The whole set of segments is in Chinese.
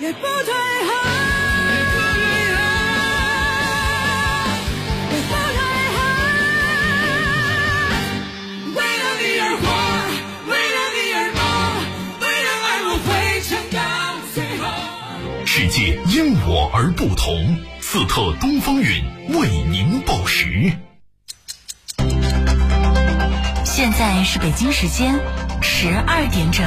也不退后，也不退后。为了你而活，为了你而梦，为了爱我会撑到最后。世界因我而不同，斯特东风韵为您报时。现在是北京时间十二点整。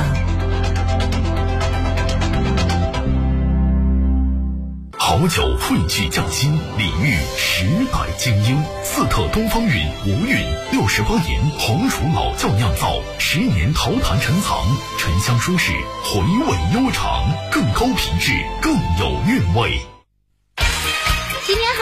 好酒汇聚匠心，礼遇时代精英。四特东方韵无韵六十八年红薯老窖酿造，十年陶坛陈藏，沉香舒适，回味悠长，更高品质，更有韵味。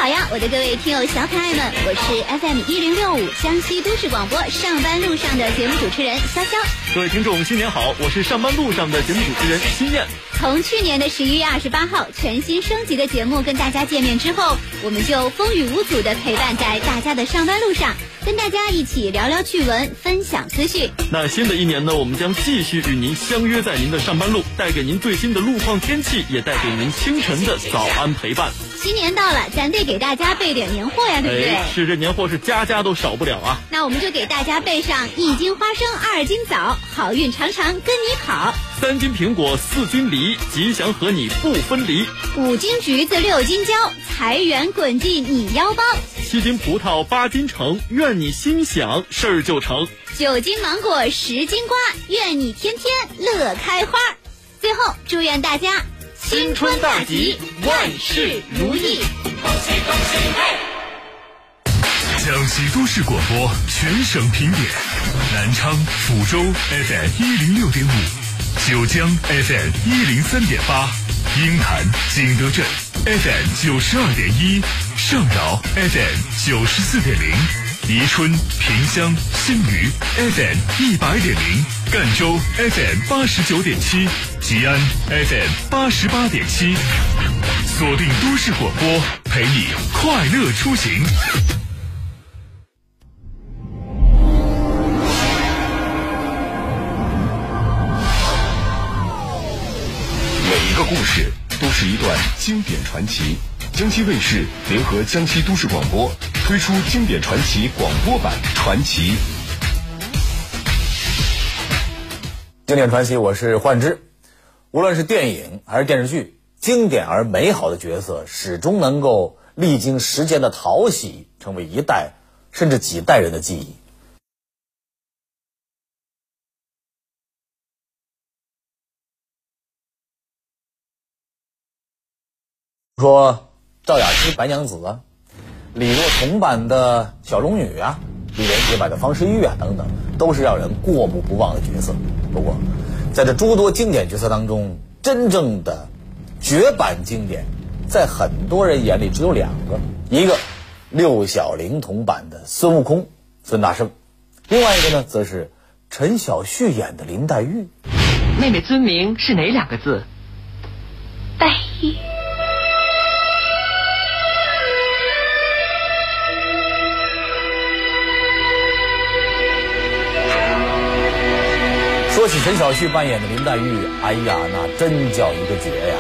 好呀，我的各位听友小可爱们，我是 FM 一零六五江西都市广播上班路上的节目主持人潇潇。各位听众，新年好！我是上班路上的节目主持人新燕。从去年的十一月二十八号全新升级的节目跟大家见面之后，我们就风雨无阻的陪伴在大家的上班路上，跟大家一起聊聊趣闻，分享资讯。那新的一年呢，我们将继续与您相约在您的上班路，带给您最新的路况天气，也带给您清晨的早安陪伴。新年到了，咱得给大家备点年货呀，对不对？哎，是这年货是家家都少不了啊。那我们就给大家备上一斤花生，二斤枣，好运常常跟你跑；三斤苹果，四斤梨，吉祥和你不分离；五斤橘子，六斤蕉，财源滚进你腰包；七斤葡萄，八斤橙，愿你心想事儿就成；九斤芒果，十斤瓜，愿你天天乐开花。最后，祝愿大家新春大吉，万事如意！恭喜恭喜嘿！江西都市广播全省评点：南昌、抚州 FM 一零六点五，九江 FM 一零三点八，鹰潭、景德镇 FM 九十二点一，上饶 FM 九十四点零，宜春、萍乡、新余 FM 一百点零，赣州 FM 八十九点七，吉安 FM 八十八点七。锁定都市广播，陪你快乐出行。故事都是一段经典传奇。江西卫视联合江西都市广播推出经典传奇广播版《传奇》。经典传奇，我是幻之。无论是电影还是电视剧，经典而美好的角色始终能够历经时间的淘洗，成为一代甚至几代人的记忆。说赵雅芝白娘子啊，李若彤版的小龙女啊，李连杰版的方世玉啊等等，都是让人过目不忘的角色。不过，在这诸多经典角色当中，真正的绝版经典，在很多人眼里只有两个，一个六小龄童版的孙悟空孙大圣，另外一个呢，则是陈晓旭演的林黛玉。妹妹尊名是哪两个字？黛玉。说起陈小旭扮演的林黛玉，哎呀，那真叫一个绝呀！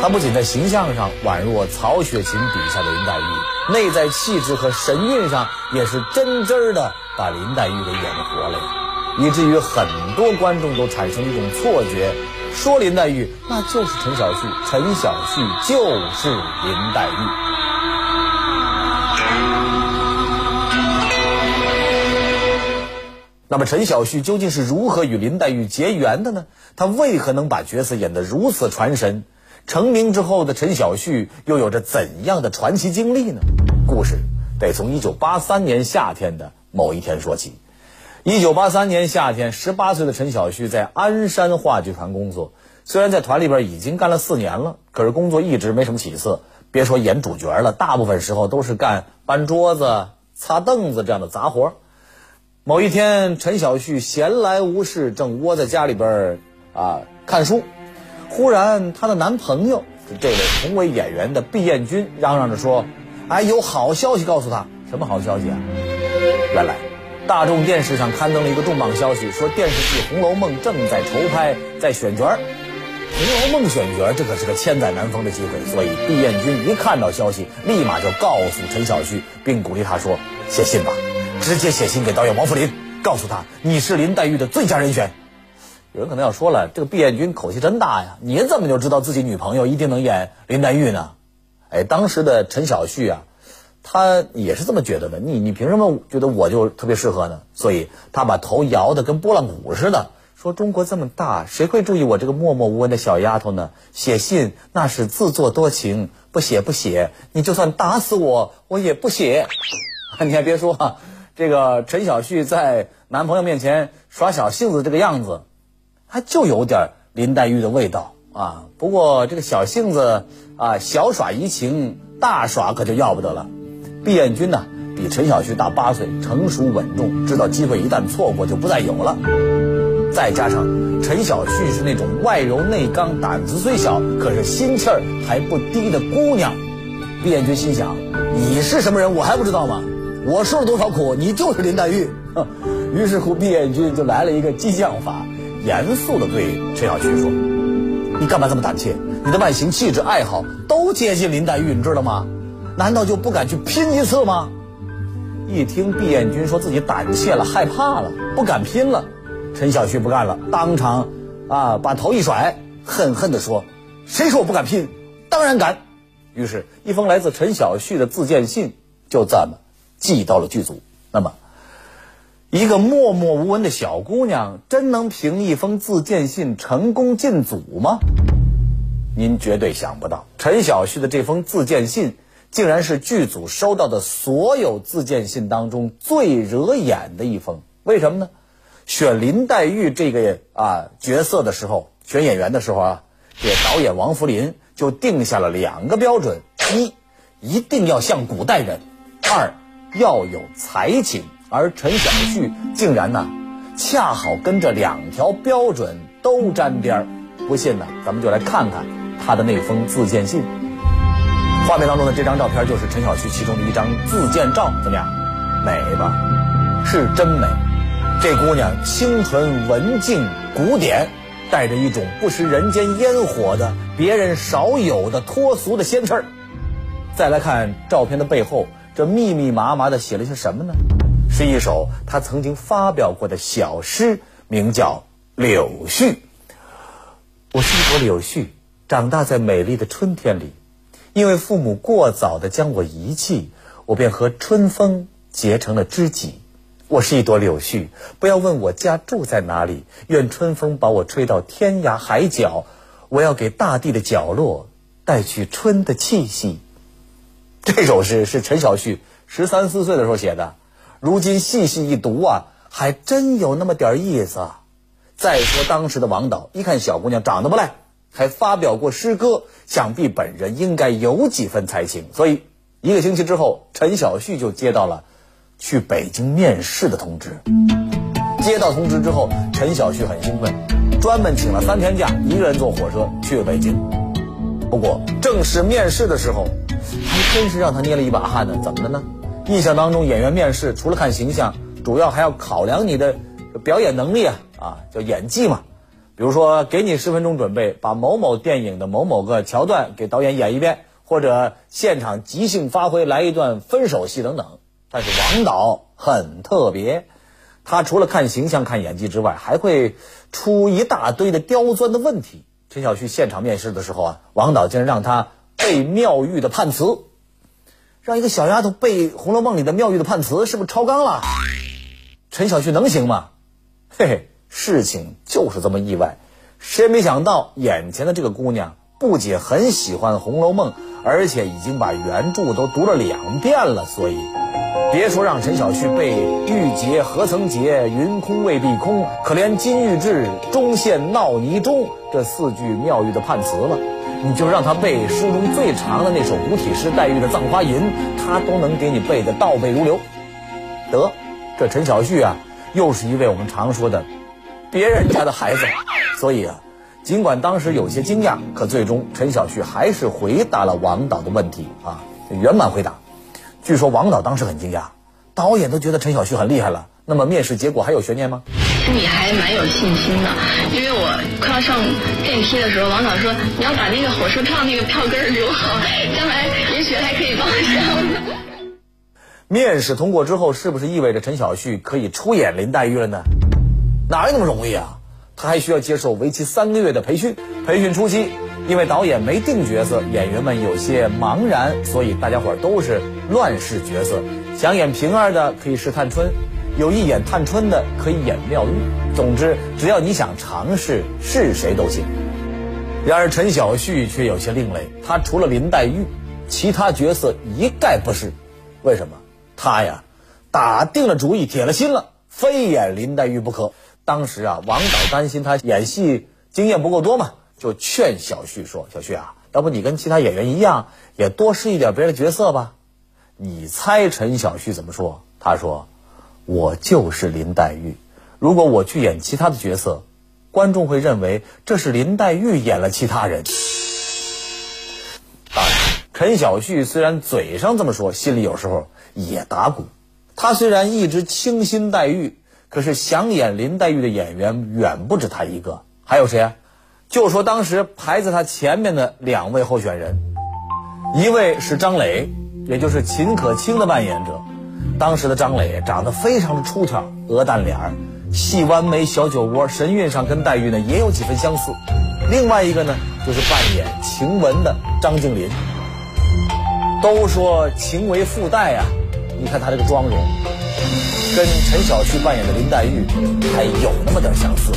她不仅在形象上宛若曹雪芹笔下的林黛玉，内在气质和神韵上也是真真的把林黛玉给演活了呀，以至于很多观众都产生一种错觉，说林黛玉那就是陈小旭，陈小旭就是林黛玉。那么陈小旭究竟是如何与林黛玉结缘的呢？他为何能把角色演得如此传神？成名之后的陈小旭又有着怎样的传奇经历呢？故事得从一九八三年夏天的某一天说起。一九八三年夏天，十八岁的陈小旭在鞍山话剧团工作。虽然在团里边已经干了四年了，可是工作一直没什么起色。别说演主角了，大部分时候都是干搬桌子、擦凳子这样的杂活。某一天，陈小旭闲来无事，正窝在家里边啊看书。忽然，她的男朋友这位同为演员的毕彦君嚷嚷着说：“哎，有好消息告诉他！什么好消息啊？原来，大众电视上刊登了一个重磅消息，说电视剧《红楼梦》正在筹拍，在选角儿。《红楼梦》选角，这可是个千载难逢的机会，所以毕彦君一看到消息，立马就告诉陈小旭，并鼓励他说：“写信吧，直接写信给导演王扶林，告诉他你是林黛玉的最佳人选。”有人可能要说了，这个毕彦君口气真大呀！你怎么就知道自己女朋友一定能演林黛玉呢？哎，当时的陈小旭啊，他也是这么觉得的。你你凭什么觉得我就特别适合呢？所以他把头摇得跟拨浪鼓似的。说中国这么大，谁会注意我这个默默无闻的小丫头呢？写信那是自作多情，不写不写，你就算打死我，我也不写。你还别说啊，这个陈小旭在男朋友面前耍小性子这个样子，还就有点林黛玉的味道啊。不过这个小性子啊，小耍怡情，大耍可就要不得了。毕彦君呢，比陈小旭大八岁，成熟稳重，知道机会一旦错过就不再有了。再加上陈小旭是那种外柔内刚、胆子虽小，可是心气儿还不低的姑娘，毕彦君心想：你是什么人，我还不知道吗？我受了多少苦，你就是林黛玉。于是乎，毕彦君就来了一个激将法，严肃地对陈小旭说：“你干嘛这么胆怯？你的外形、气质、爱好都接近林黛玉，你知道吗？难道就不敢去拼一次吗？”一听毕彦君说自己胆怯了、害怕了、不敢拼了。陈小旭不干了，当场啊把头一甩，恨恨地说：“谁说我不敢拼？当然敢！”于是，一封来自陈小旭的自荐信就这么寄到了剧组。那么，一个默默无闻的小姑娘，真能凭一封自荐信成功进组吗？您绝对想不到，陈小旭的这封自荐信，竟然是剧组收到的所有自荐信当中最惹眼的一封。为什么呢？选林黛玉这个啊角色的时候，选演员的时候啊，这导演王扶林就定下了两个标准：一，一定要像古代人；二，要有才情。而陈小旭竟然呢，恰好跟这两条标准都沾边儿。不信呢，咱们就来看看他的那封自荐信。画面当中的这张照片就是陈小旭其中的一张自荐照，怎么样？美吧？是真美。这姑娘清纯文静古典，带着一种不食人间烟火的、别人少有的脱俗的仙气儿。再来看照片的背后，这密密麻麻的写了些什么呢？是一首他曾经发表过的小诗，名叫《柳絮》。我是一朵柳絮，长大在美丽的春天里，因为父母过早的将我遗弃，我便和春风结成了知己。我是一朵柳絮，不要问我家住在哪里。愿春风把我吹到天涯海角，我要给大地的角落带去春的气息。这首诗是陈小旭十三四岁的时候写的，如今细细一读啊，还真有那么点意思。再说当时的王导一看小姑娘长得不赖，还发表过诗歌，想必本人应该有几分才情。所以一个星期之后，陈小旭就接到了。去北京面试的通知，接到通知之后，陈小旭很兴奋，专门请了三天假，一个人坐火车去了北京。不过正式面试的时候，还真是让他捏了一把汗呢。怎么的呢？印象当中，演员面试除了看形象，主要还要考量你的表演能力啊，啊，叫演技嘛。比如说，给你十分钟准备，把某某电影的某某个桥段给导演演一遍，或者现场即兴发挥来一段分手戏等等。但是王导很特别，他除了看形象、看演技之外，还会出一大堆的刁钻的问题。陈小旭现场面试的时候啊，王导竟然让他背妙玉的判词，让一个小丫头背《红楼梦》里的妙玉的判词，是不是超纲了？陈小旭能行吗？嘿嘿，事情就是这么意外。谁也没想到，眼前的这个姑娘不仅很喜欢《红楼梦》，而且已经把原著都读了两遍了，所以。别说让陈小旭背“玉洁何曾洁，云空未必空，可怜金玉质，终陷淖泥中”这四句妙玉的判词了，你就让他背书中最长的那首古体诗黛玉的《葬花吟》，他都能给你背得倒背如流。得，这陈小旭啊，又是一位我们常说的别人家的孩子，所以啊，尽管当时有些惊讶，可最终陈小旭还是回答了王导的问题啊，圆满回答。据说王导当时很惊讶，导演都觉得陈小旭很厉害了。那么面试结果还有悬念吗？你还蛮有信心的，因为我快要上电梯的时候，王导说你要把那个火车票那个票根儿留好，将来也许还可以报销。面试通过之后，是不是意味着陈小旭可以出演林黛玉了呢？哪有那么容易啊？他还需要接受为期三个月的培训。培训初期，因为导演没定角色，演员们有些茫然，所以大家伙儿都是乱试角色。想演平儿的可以试探春，有意演探春的可以演妙玉。总之，只要你想尝试，是谁都行。然而陈小旭却有些另类，他除了林黛玉，其他角色一概不是。为什么？他呀，打定了主意，铁了心了，非演林黛玉不可。当时啊，王导担心他演戏经验不够多嘛，就劝小旭说：“小旭啊，要不你跟其他演员一样，也多试一点别的角色吧。”你猜陈小旭怎么说？他说：“我就是林黛玉，如果我去演其他的角色，观众会认为这是林黛玉演了其他人。”当然，陈小旭虽然嘴上这么说，心里有时候也打鼓。他虽然一直倾心黛玉，可是想演林黛玉的演员远不止他一个。还有谁啊？就说当时排在他前面的两位候选人，一位是张磊，也就是秦可卿的扮演者。当时的张磊长得非常的出挑，鹅蛋脸儿，细弯眉，小酒窝，神韵上跟黛玉呢也有几分相似。另外一个呢，就是扮演晴雯的张静林。都说情为附带啊，你看她这个妆容，跟陈小旭扮演的林黛玉还有那么点相似。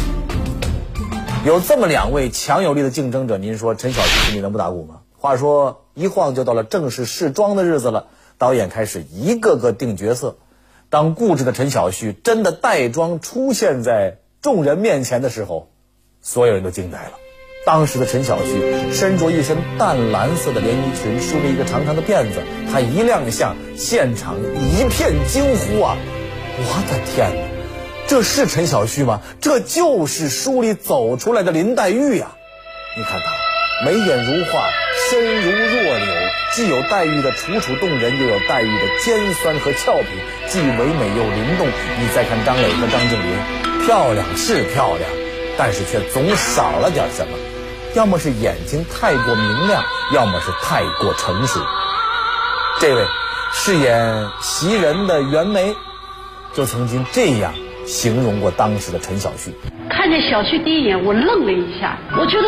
有这么两位强有力的竞争者，您说陈小旭心里能不打鼓吗？话说一晃就到了正式试妆的日子了，导演开始一个个定角色。当固执的陈小旭真的带妆出现在众人面前的时候，所有人都惊呆了。当时的陈小旭身着一身淡蓝色的连衣裙，梳着一个长长的辫子，他一亮相，现场一片惊呼啊！我的天哪，这是陈小旭吗？这就是书里走出来的林黛玉呀！你看她眉眼如画，身如弱柳，既有黛玉的楚楚动人，又有黛玉的尖酸和俏皮，既唯美又灵动。你再看张磊和张静林，漂亮是漂亮，但是却总少了点什么。要么是眼睛太过明亮，要么是太过成熟。这位饰演袭人的袁枚，就曾经这样形容过当时的陈小旭。看见小旭第一眼，我愣了一下，我觉得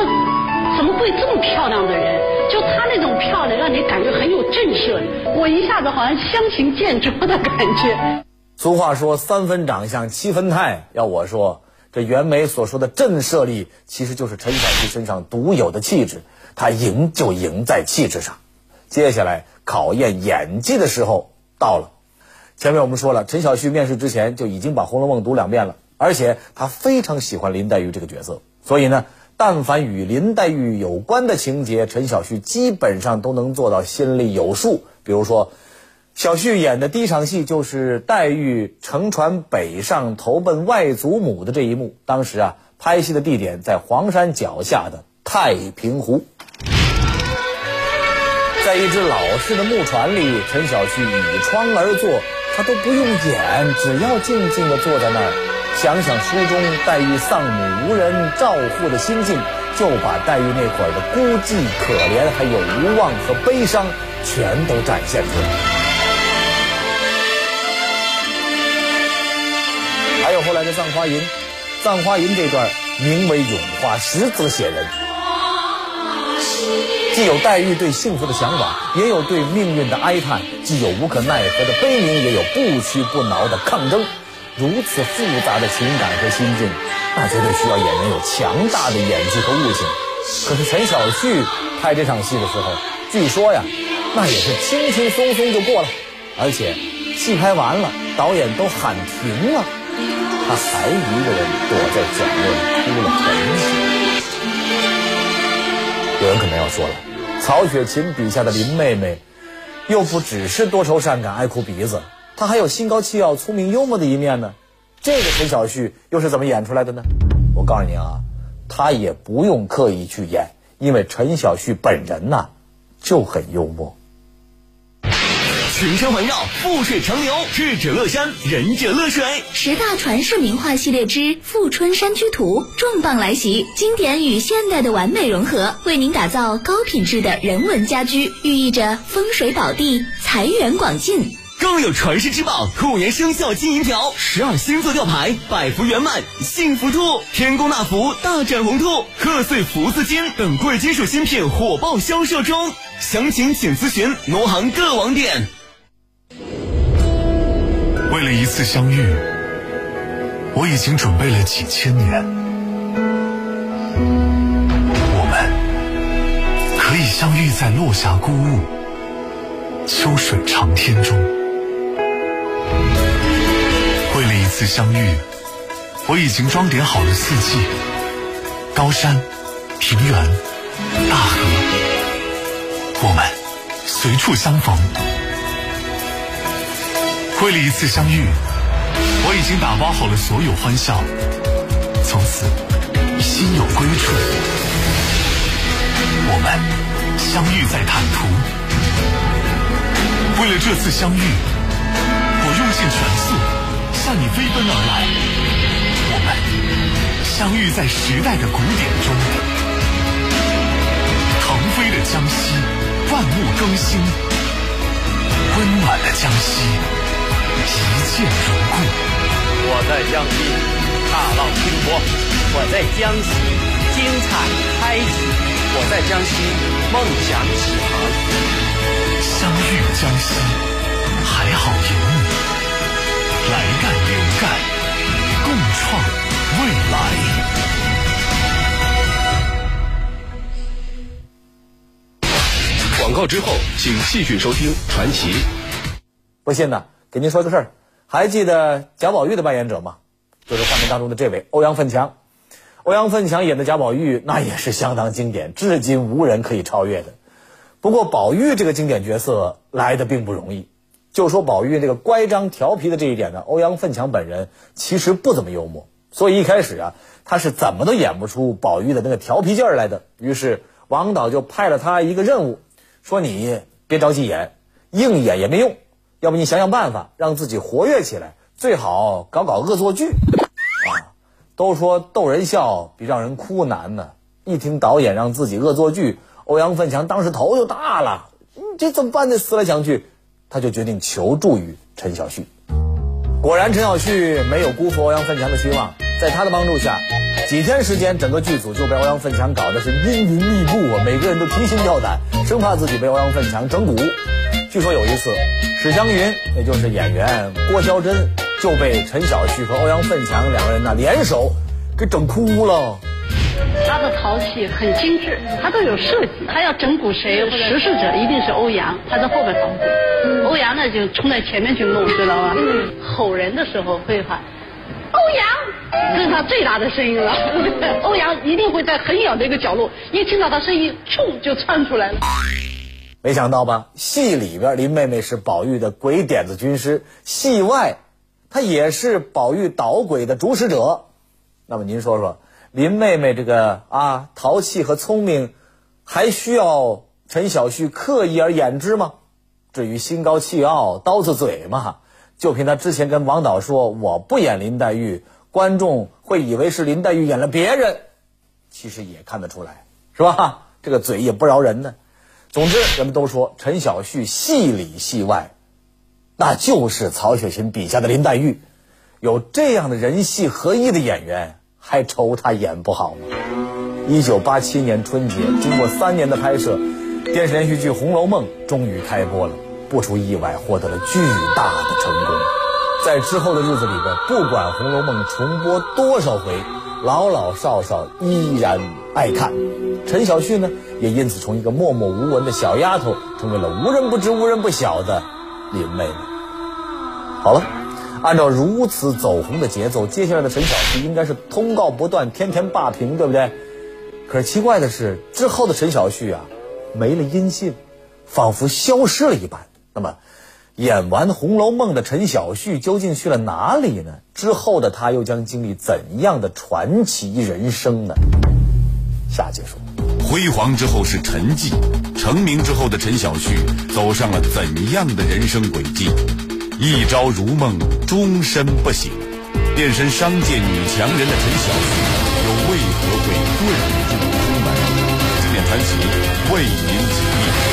怎么会这么漂亮的人？就她那种漂亮，让你感觉很有震慑力。我一下子好像相形见绌的感觉。俗话说三分长相，七分态。要我说。这袁枚所说的震慑力，其实就是陈小旭身上独有的气质。他赢就赢在气质上。接下来考验演技的时候到了。前面我们说了，陈小旭面试之前就已经把《红楼梦》读两遍了，而且他非常喜欢林黛玉这个角色。所以呢，但凡与林黛玉有关的情节，陈小旭基本上都能做到心里有数。比如说。小旭演的第一场戏就是黛玉乘船北上投奔外祖母的这一幕。当时啊，拍戏的地点在黄山脚下的太平湖，在一只老式的木船里，陈小旭倚窗而坐，他都不用演，只要静静地坐在那儿，想想书中黛玉丧母无人照护的心境，就把黛玉那会儿的孤寂、可怜，还有无望和悲伤，全都展现出来。后来的《葬花吟》，《葬花吟》这段名为咏花，实则写人，既有黛玉对幸福的向往，也有对命运的哀叹，既有无可奈何的悲鸣，也有不屈不挠的抗争。如此复杂的情感和心境，那绝对需要演员有强大的演技和悟性。可是陈小旭拍这场戏的时候，据说呀，那也是轻轻松松就过了，而且戏拍完了，导演都喊停了。他还一个人躲在角落里哭了很久。有人可能要说了，曹雪芹笔下的林妹妹，又不只是多愁善感、爱哭鼻子，她还有心高气傲、聪明幽默的一面呢。这个陈小旭又是怎么演出来的呢？我告诉你啊，他也不用刻意去演，因为陈小旭本人呐就很幽默。群山环绕，富水长流，智者乐山，仁者乐水。十大传世名画系列之《富春山居图》重磅来袭，经典与现代的完美融合，为您打造高品质的人文家居，寓意着风水宝地、财源广进。更有传世之宝兔年生肖金银条、十二星座吊牌、百福圆满、幸福兔、天宫纳福、大展宏兔、贺岁福字金等贵金属新品火爆销售中，详情请咨询农行各网点。为了一次相遇，我已经准备了几千年。我们可以相遇在落霞孤鹜、秋水长天中。为了一次相遇，我已经装点好了四季、高山、平原、大河，我们随处相逢。为了一次相遇，我已经打包好了所有欢笑，从此心有归处。我们相遇在坦途。为了这次相遇，我用尽全速向你飞奔而来。我们相遇在时代的鼓点中，腾飞的江西，万物更新，温暖的江西。一见如故。我在江西，踏浪拼搏；我在江西，精彩开启；我在江西，梦想起航。相遇江西，还好有你，来干有干，共创未来。广告之后，请继续收听《传奇》。不信呢，给您说个事儿，还记得贾宝玉的扮演者吗？就是画面当中的这位欧阳奋强。欧阳奋强演的贾宝玉，那也是相当经典，至今无人可以超越的。不过，宝玉这个经典角色来的并不容易。就说宝玉这个乖张调皮的这一点呢，欧阳奋强本人其实不怎么幽默，所以一开始啊，他是怎么都演不出宝玉的那个调皮劲儿来的。于是王导就派了他一个任务，说你别着急演，硬演也没用。要不你想想办法，让自己活跃起来，最好搞搞恶作剧。啊，都说逗人笑比让人哭难呢。一听导演让自己恶作剧，欧阳奋强当时头就大了，这怎么办呢？思来想去，他就决定求助于陈小旭。果然，陈小旭没有辜负欧阳奋强的希望，在他的帮助下，几天时间，整个剧组就被欧阳奋强搞得是阴云密布啊！每个人都提心吊胆，生怕自己被欧阳奋强整蛊。据说有一次，史湘云，也就是演员郭霄珍，就被陈小旭和欧阳奋强两个人呢联手给整哭了。他的淘气很精致，他都有设计。他要整蛊谁，实施者一定是欧阳，他在后面捣鼓。欧阳呢就冲在前面去弄，知道吧？吼人的时候会喊欧阳，这是他最大的声音了。欧阳一定会在很远的一个角落，一听到他声音，冲就窜出来了。没想到吧？戏里边林妹妹是宝玉的鬼点子军师，戏外她也是宝玉捣鬼的主使者。那么您说说，林妹妹这个啊淘气和聪明，还需要陈小旭刻意而演之吗？至于心高气傲、刀子嘴嘛，就凭他之前跟王导说我不演林黛玉，观众会以为是林黛玉演了别人，其实也看得出来，是吧？这个嘴也不饶人呢。总之，人们都说陈小旭戏里戏外，那就是曹雪芹笔下的林黛玉。有这样的人戏合一的演员，还愁他演不好吗？一九八七年春节，经过三年的拍摄，电视连续剧《红楼梦》终于开播了，不出意外获得了巨大的成功。在之后的日子里边，不管《红楼梦》重播多少回，老老少少依然爱看。陈小旭呢，也因此从一个默默无闻的小丫头，成为了无人不知、无人不晓的林妹妹。好了，按照如此走红的节奏，接下来的陈小旭应该是通告不断，天天霸屏，对不对？可是奇怪的是，之后的陈小旭啊，没了音信，仿佛消失了一般。那么，演完《红楼梦》的陈小旭究竟去了哪里呢？之后的他又将经历怎样的传奇人生呢？下节说。辉煌之后是沉寂，成名之后的陈小旭走上了怎样的人生轨迹？一朝如梦，终身不醒。变身商界女强人的陈小旭，又为何会遁入空门？经典传奇为您解密。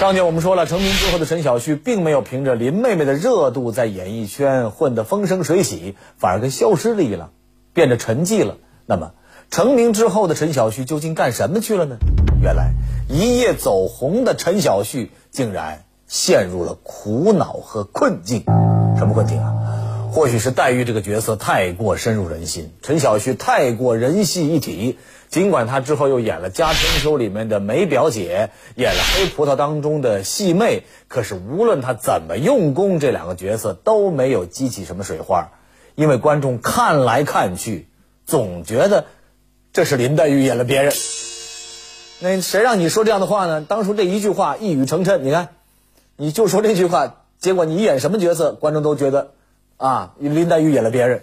上节我们说了，成名之后的陈小旭，并没有凭着林妹妹的热度在演艺圈混得风生水起，反而跟消失了一样，变得沉寂了。那么，成名之后的陈小旭究竟干什么去了呢？原来，一夜走红的陈小旭，竟然。陷入了苦恼和困境，什么困境啊？或许是黛玉这个角色太过深入人心，陈晓旭太过人戏一体。尽管他之后又演了《家春秋》里面的梅表姐，演了《黑葡萄》当中的细妹，可是无论他怎么用功，这两个角色都没有激起什么水花，因为观众看来看去，总觉得这是林黛玉演了别人。那谁让你说这样的话呢？当初这一句话一语成谶，你看。你就说这句话，结果你演什么角色，观众都觉得，啊，林黛玉演了别人。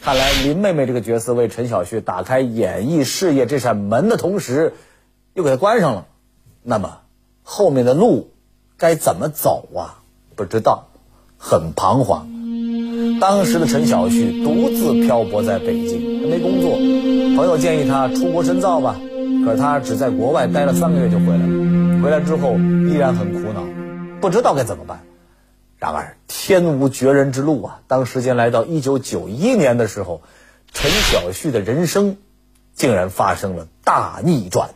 看来林妹妹这个角色为陈小旭打开演艺事业这扇门的同时，又给他关上了。那么后面的路该怎么走啊？不知道，很彷徨。当时的陈小旭独自漂泊在北京，他没工作，朋友建议他出国深造吧，可是他只在国外待了三个月就回来了。回来之后依然很苦恼。不知道该怎么办。然而天无绝人之路啊！当时间来到一九九一年的时候，陈小旭的人生竟然发生了大逆转。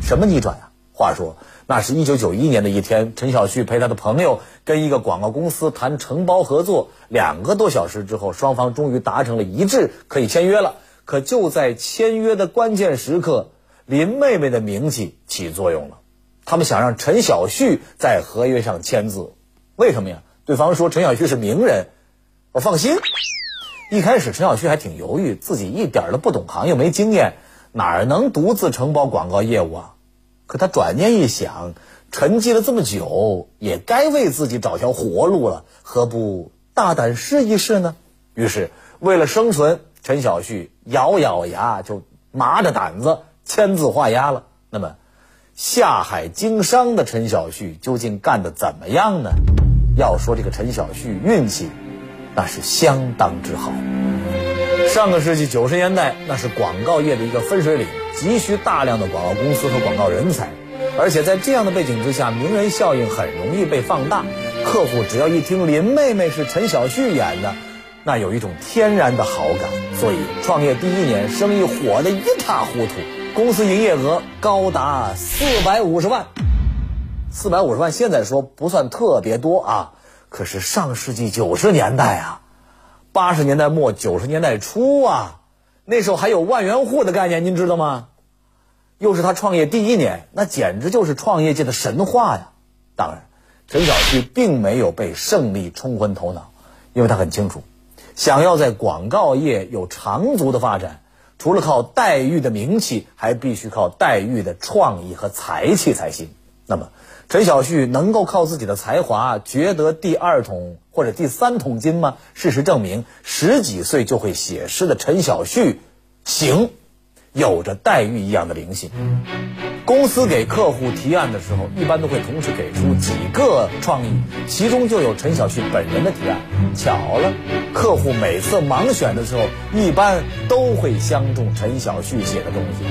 什么逆转啊？话说，那是一九九一年的一天，陈小旭陪他的朋友跟一个广告公司谈承包合作，两个多小时之后，双方终于达成了一致，可以签约了。可就在签约的关键时刻，林妹妹的名气起作用了。他们想让陈小旭在合约上签字，为什么呀？对方说陈小旭是名人，我放心。一开始陈小旭还挺犹豫，自己一点都不懂行业，没经验，哪能独自承包广告业务啊？可他转念一想，沉寂了这么久，也该为自己找条活路了，何不大胆试一试呢？于是，为了生存，陈小旭咬咬牙，就麻着胆子签字画押了。那么。下海经商的陈小旭究竟干得怎么样呢？要说这个陈小旭运气，那是相当之好。上个世纪九十年代，那是广告业的一个分水岭，急需大量的广告公司和广告人才。而且在这样的背景之下，名人效应很容易被放大。客户只要一听林妹妹是陈小旭演的，那有一种天然的好感。所以创业第一年，生意火得一塌糊涂。公司营业额高达四百五十万，四百五十万现在说不算特别多啊，可是上世纪九十年代啊，八十年代末九十年代初啊，那时候还有万元户的概念，您知道吗？又是他创业第一年，那简直就是创业界的神话呀！当然，陈小旭并没有被胜利冲昏头脑，因为他很清楚，想要在广告业有长足的发展。除了靠黛玉的名气，还必须靠黛玉的创意和才气才行。那么，陈小旭能够靠自己的才华掘得第二桶或者第三桶金吗？事实证明，十几岁就会写诗的陈小旭，行。有着黛玉一样的灵性。公司给客户提案的时候，一般都会同时给出几个创意，其中就有陈小旭本人的提案。巧了，客户每次盲选的时候，一般都会相中陈小旭写的东西。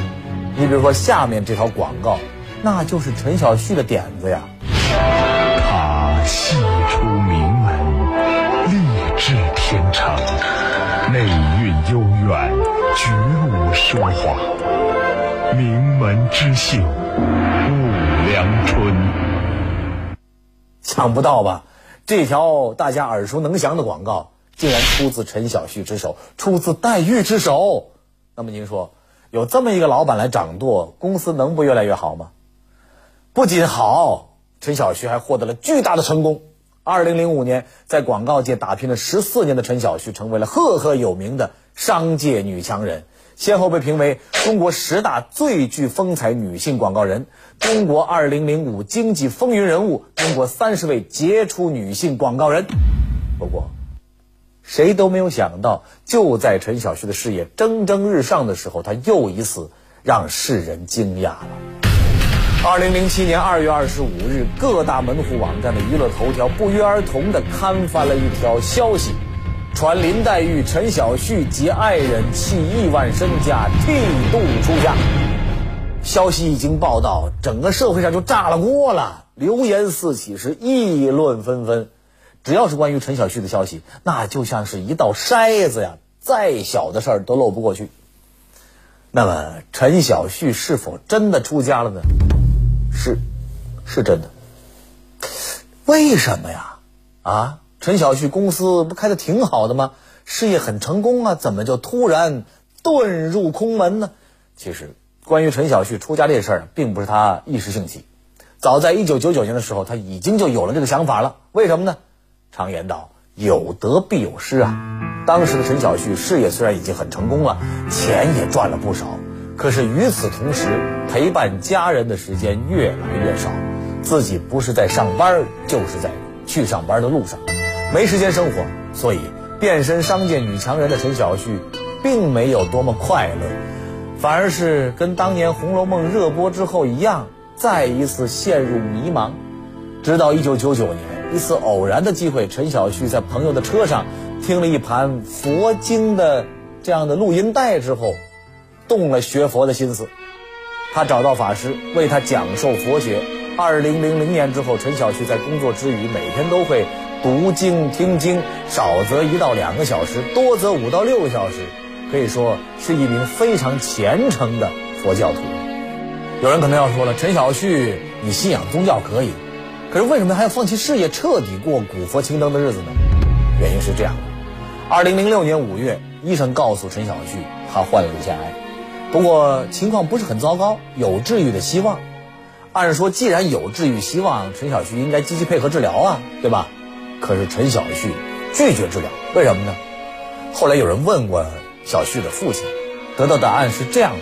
你比如说下面这条广告，那就是陈小旭的点子呀。他戏出名门，立志天成，内蕴悠远。绝无说话，名门之姓误良春。想不到吧？这条大家耳熟能详的广告，竟然出自陈小旭之手，出自黛玉之手。那么您说，有这么一个老板来掌舵，公司能不越来越好吗？不仅好，陈小旭还获得了巨大的成功。二零零五年，在广告界打拼了十四年的陈小旭，成为了赫赫有名的。商界女强人，先后被评为中国十大最具风采女性广告人、中国二零零五经济风云人物、中国三十位杰出女性广告人。不过，谁都没有想到，就在陈小旭的事业蒸蒸日上的时候，他又一次让世人惊讶了。二零零七年二月二十五日，各大门户网站的娱乐头条不约而同地刊发了一条消息，传林黛玉、陈小旭及爱人弃亿万身家剃度出家。消息一经报道，整个社会上就炸了锅了，流言四起，是议论纷纷。只要是关于陈小旭的消息，那就像是一道筛子呀，再小的事儿都漏不过去。那么，陈小旭是否真的出家了呢？是，是真的。为什么呀？啊，陈小旭公司不开的挺好的吗？事业很成功啊，怎么就突然遁入空门呢？其实，关于陈小旭出家这事儿，并不是他一时兴起，早在一九九九年的时候，他已经就有了这个想法了。为什么呢？常言道，有得必有失啊。当时的陈小旭事业虽然已经很成功了，钱也赚了不少，可是与此同时，陪伴家人的时间越来越少，自己不是在上班，就是在去上班的路上，没时间生活，所以变身商界女强人的陈小旭，并没有多么快乐，反而是跟当年《红楼梦》热播之后一样，再一次陷入迷茫。直到一九九九年，一次偶然的机会，陈小旭在朋友的车上听了一盘佛经的这样的录音带之后，动了学佛的心思。他找到法师为他讲授佛学。二零零零年之后，陈小旭在工作之余每天都会读经听经，少则一到两个小时，多则五到六个小时，可以说是一名非常虔诚的佛教徒。有人可能要说了，陈小旭，你信仰宗教可以。可是为什么还要放弃事业，彻底过古佛青灯的日子呢？原因是这样的：二零零六年五月，医生告诉陈小旭，他患了乳腺癌，不过情况不是很糟糕，有治愈的希望。按说，既然有治愈希望，陈小旭应该积极配合治疗啊，对吧？可是陈小旭拒绝治疗，为什么呢？后来有人问过小旭的父亲，得到答案是这样的：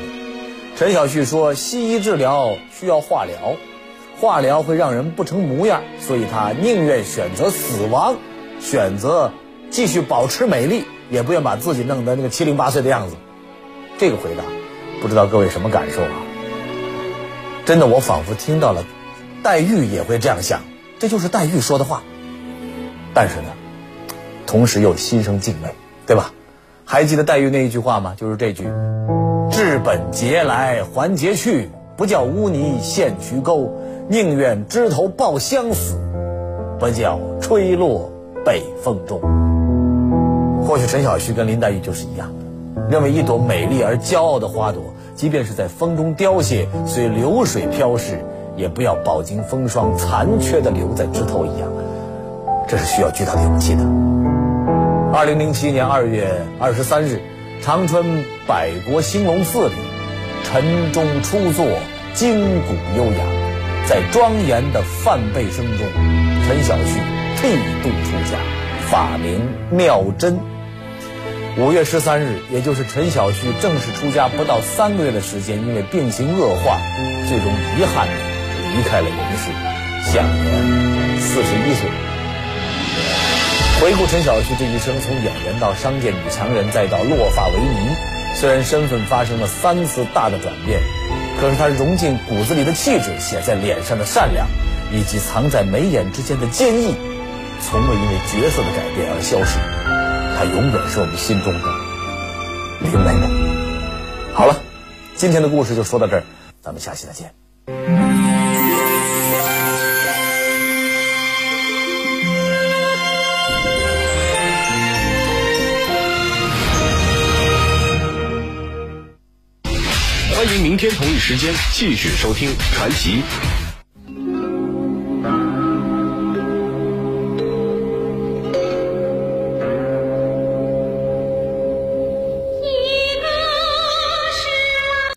陈小旭说，西医治疗需要化疗。化疗会让人不成模样，所以他宁愿选择死亡，选择继续保持美丽，也不愿把自己弄得那个七零八碎的样子。这个回答，不知道各位什么感受啊？真的，我仿佛听到了黛玉也会这样想，这就是黛玉说的话。但是呢，同时又心生敬畏，对吧？还记得黛玉那一句话吗？就是这句：“治本节来还节去，不教污泥陷渠沟。”宁愿枝头抱香死，不叫吹落北风中。或许陈小旭跟林黛玉就是一样，认为一朵美丽而骄傲的花朵，即便是在风中凋谢，随流水飘逝，也不要饱经风霜，残缺的留在枝头一样。这是需要巨大的勇气的。二零零七年二月二十三日，长春百国兴隆寺里，晨钟初作，筋骨悠扬。在庄严的梵呗声中，陈小旭剃度出家，法名妙真。五月十三日，也就是陈小旭正式出家不到三个月的时间，因为病情恶化，最终遗憾地离开了人世，享年四十一岁。回顾陈小旭这一生，从演员到商界女强人，再到落发为尼，虽然身份发生了三次大的转变。可是他融进骨子里的气质，写在脸上的善良，以及藏在眉眼之间的坚毅，从未因为角色的改变而消失。他永远是我们心中的林妹妹。好了，今天的故事就说到这儿，咱们下期再见。欢迎明天同一时间继续收听《传奇》。